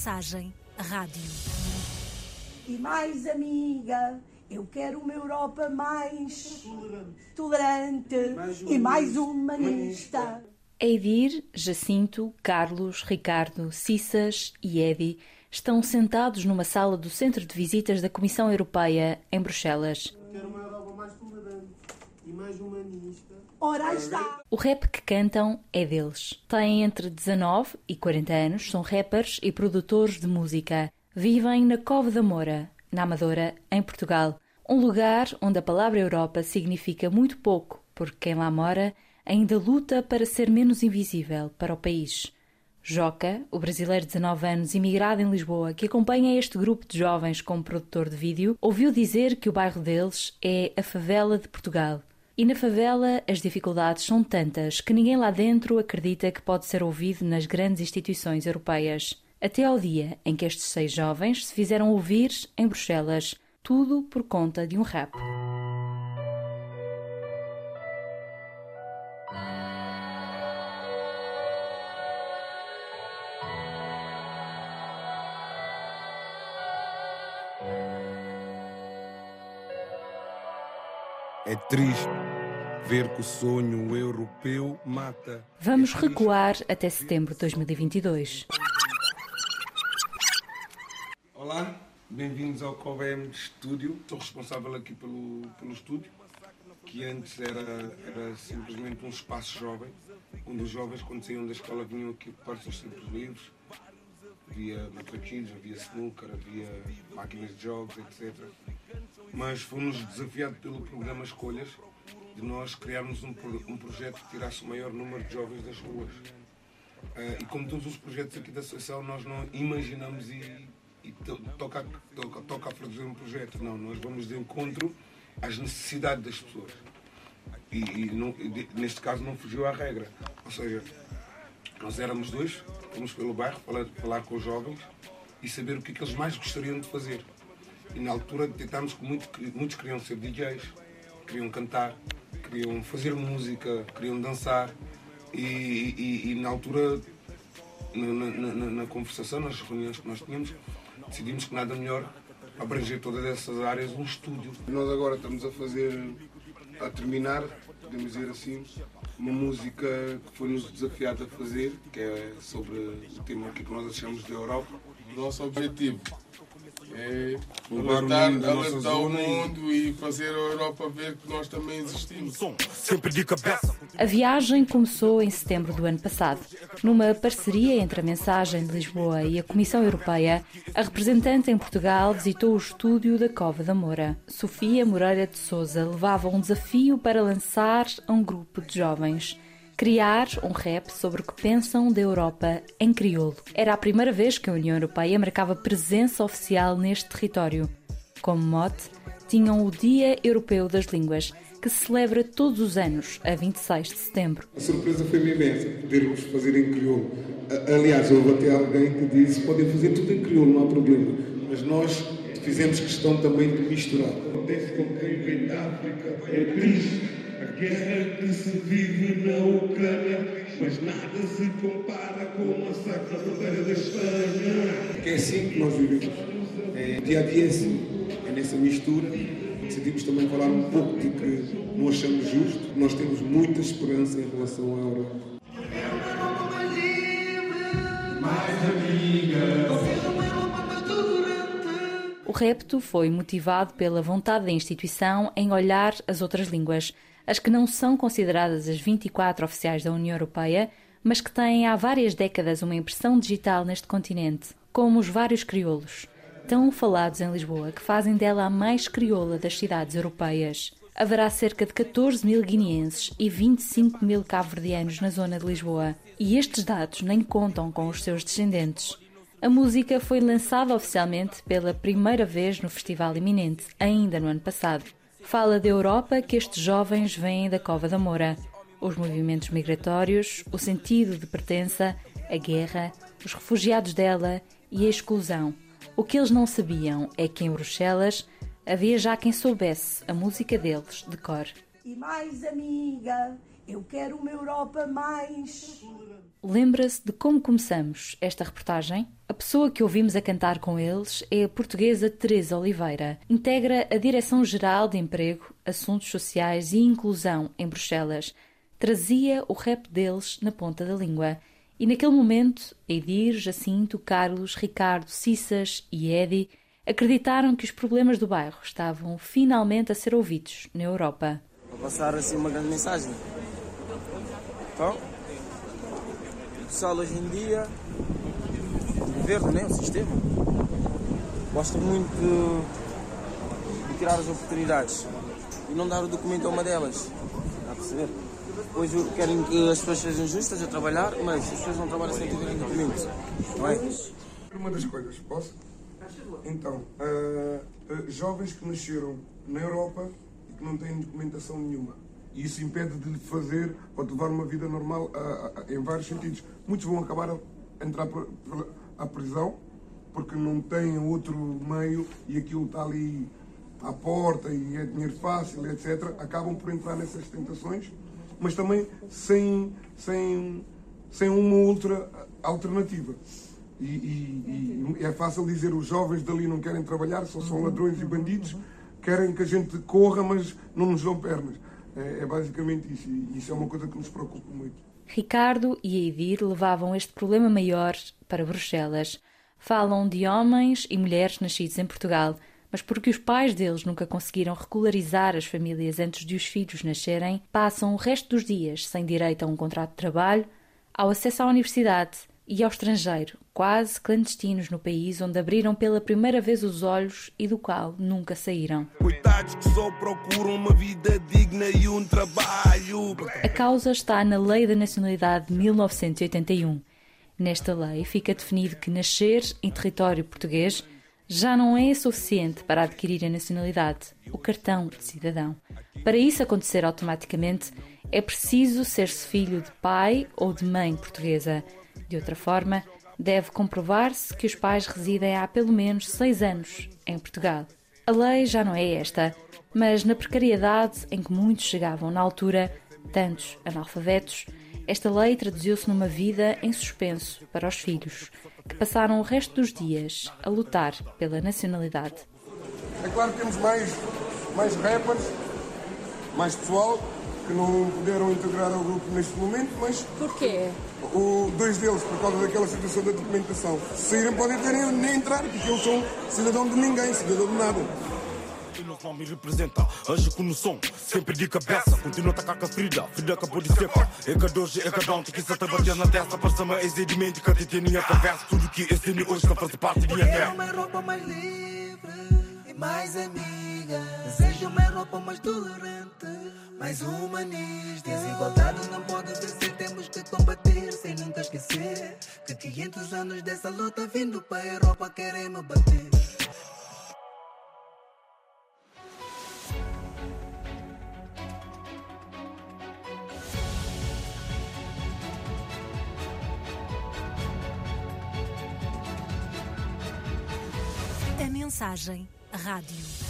mensagem rádio. E mais amiga, eu quero uma Europa mais tolerante, mais e mais humanista. Eidir, Jacinto, Carlos, Ricardo, Cissas e Edi estão sentados numa sala do Centro de Visitas da Comissão Europeia em Bruxelas. Quero uma Europa mais tolerante e mais humanista. Ora está! O rap que cantam é deles. Têm entre 19 e 40 anos, são rappers e produtores de música. Vivem na Cove da Moura, na Amadora, em Portugal. Um lugar onde a palavra Europa significa muito pouco, porque quem lá mora ainda luta para ser menos invisível para o país. Joca, o brasileiro de 19 anos, imigrado em Lisboa, que acompanha este grupo de jovens como produtor de vídeo, ouviu dizer que o bairro deles é a favela de Portugal. E na favela as dificuldades são tantas que ninguém lá dentro acredita que pode ser ouvido nas grandes instituições europeias. Até ao dia em que estes seis jovens se fizeram ouvir em Bruxelas, tudo por conta de um rap. É triste ver que o sonho europeu mata. Vamos recuar até setembro de 2022. Olá, bem-vindos ao COVEM Estúdio. Estou responsável aqui pelo, pelo estúdio, que antes era, era simplesmente um espaço jovem, onde os jovens, quando saíam da escola, vinham aqui ocupar os seus tempos livres. Havia matraquinhos, havia snooker, havia máquinas de jogos, etc. Mas fomos desafiados pelo programa Escolhas de nós criarmos um, um projeto que tirasse o maior número de jovens das ruas. Uh, e como todos os projetos aqui da Associação, nós não imaginamos e, e to, toca, toca, toca a produzir um projeto. Não, nós vamos de encontro às necessidades das pessoas. E, e, não, e neste caso não fugiu à regra. Ou seja, nós éramos dois, fomos pelo bairro falar, falar com os jovens e saber o que, é que eles mais gostariam de fazer. E na altura detectámos que muito, muitos queriam ser DJs, queriam cantar, queriam fazer música, queriam dançar. E, e, e na altura, na, na, na, conversação, nas reuniões que nós tínhamos, decidimos que nada melhor abranger todas essas áreas um estúdio. Nós agora estamos a fazer, a terminar, podemos dizer assim, uma música que foi-nos desafiado a fazer, que é sobre o tema que nós achamos de Europa. Nosso objetivo é alertar, o mundo alertar o e- mundo e fazer a Europa ver que nós também existimos. Sempre de cabeça. A viagem começou em setembro do ano passado. Numa parceria entre a Mensagem de Lisboa e a Comissão Europeia, a representante em Portugal visitou o estúdio da Cova da Moura. Sofia Moreira de Souza levava um desafio para lançar a um grupo de jovens. Criar um rap sobre o que pensam da Europa em crioulo. Era a primeira vez que a União Europeia marcava presença oficial neste território. Como mote, tinham o Dia Europeu das Línguas, que se celebra todos os anos, a 26 de setembro. A surpresa foi imensa, podermos fazer em crioulo. Aliás, houve até alguém que disse podem fazer tudo em crioulo, não há problema. Mas nós fizemos questão também de misturar. Acontece com quem vem da África. É triste a guerra que se vive na Ucrânia, mas nada se compara com o massacre da fronteira da Espanha. É assim que nós vivemos. É, dia a dia é assim, é nessa mistura. Decidimos também falar um pouco de que não achamos justo. Nós temos muita esperança em relação à Europa. O repto foi motivado pela vontade da instituição em olhar as outras línguas, as que não são consideradas as 24 oficiais da União Europeia, mas que têm há várias décadas uma impressão digital neste continente, como os vários crioulos, tão falados em Lisboa, que fazem dela a mais crioula das cidades europeias. Haverá cerca de 14 mil guineenses e 25 mil cabo-verdianos na zona de Lisboa, e estes dados nem contam com os seus descendentes. A música foi lançada oficialmente pela primeira vez no Festival Iminente, ainda no ano passado. Fala da Europa que estes jovens vêm da Cova da Moura. Os movimentos migratórios, o sentido de pertença, a guerra, os refugiados dela e a exclusão. O que eles não sabiam é que em Bruxelas havia já quem soubesse a música deles de cor. E mais amiga, Eu quero uma Europa mais. Lembra-se de como começamos esta reportagem? A pessoa que ouvimos a cantar com eles é a portuguesa Teresa Oliveira. Integra a Direção-Geral de Emprego, Assuntos Sociais e Inclusão em Bruxelas. Trazia o rap deles na ponta da língua. E naquele momento, Edir, Jacinto, Carlos, Ricardo, Cissas e Edi acreditaram que os problemas do bairro estavam finalmente a ser ouvidos na Europa. Vou passar assim uma grande mensagem. Então, o pessoal hoje em dia, governo, né, o sistema, gosta muito de, tirar as oportunidades e não dar o documento a uma delas. Está a perceber? Hoje querem que as pessoas sejam justas a trabalhar, mas as pessoas não trabalham sem terem documento. Não é? Uma das coisas, posso? Então, uh, uh, jovens que nasceram na Europa e que não têm documentação nenhuma. E isso impede de fazer ou de levar uma vida normal uh, em vários sentidos. Muitos vão acabar a entrar à prisão porque não têm outro meio e aquilo está ali à porta e é dinheiro fácil, etc. Acabam por entrar nessas tentações, mas também sem, sem, sem uma outra alternativa. E, e, e, é fácil dizer os jovens dali não querem trabalhar, só são ladrões e bandidos, querem que a gente corra, mas não nos dão pernas. É, é basicamente isso, e isso é uma coisa que nos preocupa muito. Ricardo e Eidir levavam este problema maior para Bruxelas. Falam de homens e mulheres nascidos em Portugal, mas porque os pais deles nunca conseguiram regularizar as famílias antes de os filhos nascerem, passam o resto dos dias sem direito a um contrato de trabalho, ao acesso à universidade e ao estrangeiro, quase clandestinos no país onde abriram pela primeira vez os olhos e do qual nunca saíram. Coitados que só procuram uma vida digna e um trabalho. A causa está na Lei da Nacionalidade de 1981. Nesta lei fica definido que nascer em território português já não é suficiente para adquirir a nacionalidade, o cartão de cidadão. Para isso acontecer automaticamente, é preciso ser-se filho de pai ou de mãe portuguesa. De outra forma, deve comprovar-se que os pais residem há pelo menos seis anos em Portugal. A lei já não é esta, mas na precariedade em que muitos chegavam na altura, tantos analfabetos, esta lei traduziu-se numa vida em suspenso para os filhos, que passaram o resto dos dias a lutar pela nacionalidade. É claro que temos mais, mais rappers, mais pessoal que não puderam integrar ao grupo neste momento, mas. Porquê? O, dois deles, por causa daquela situação da documentação. Se saírem, podem terem nem entrar, porque eles são cidadão de ninguém, cidadão de nada. não me representa, age com noção, sempre de cabeça. Continua a atacar com a ferida, ferida acabou de secar. É que dois, é que ontem, que se bater na testa. Passa-me exatamente que a gente tinha conversa. Tudo que esse hoje está fazendo parte de minha terra. uma roupa mais livre e mais amiga. Desejo uma roupa mais tolerante, mais humanista. Desigualdade não pode vencer, temos que combater sem nunca esquecer que 500 anos dessa luta vindo para a Europa querem me bater. A mensagem rádio.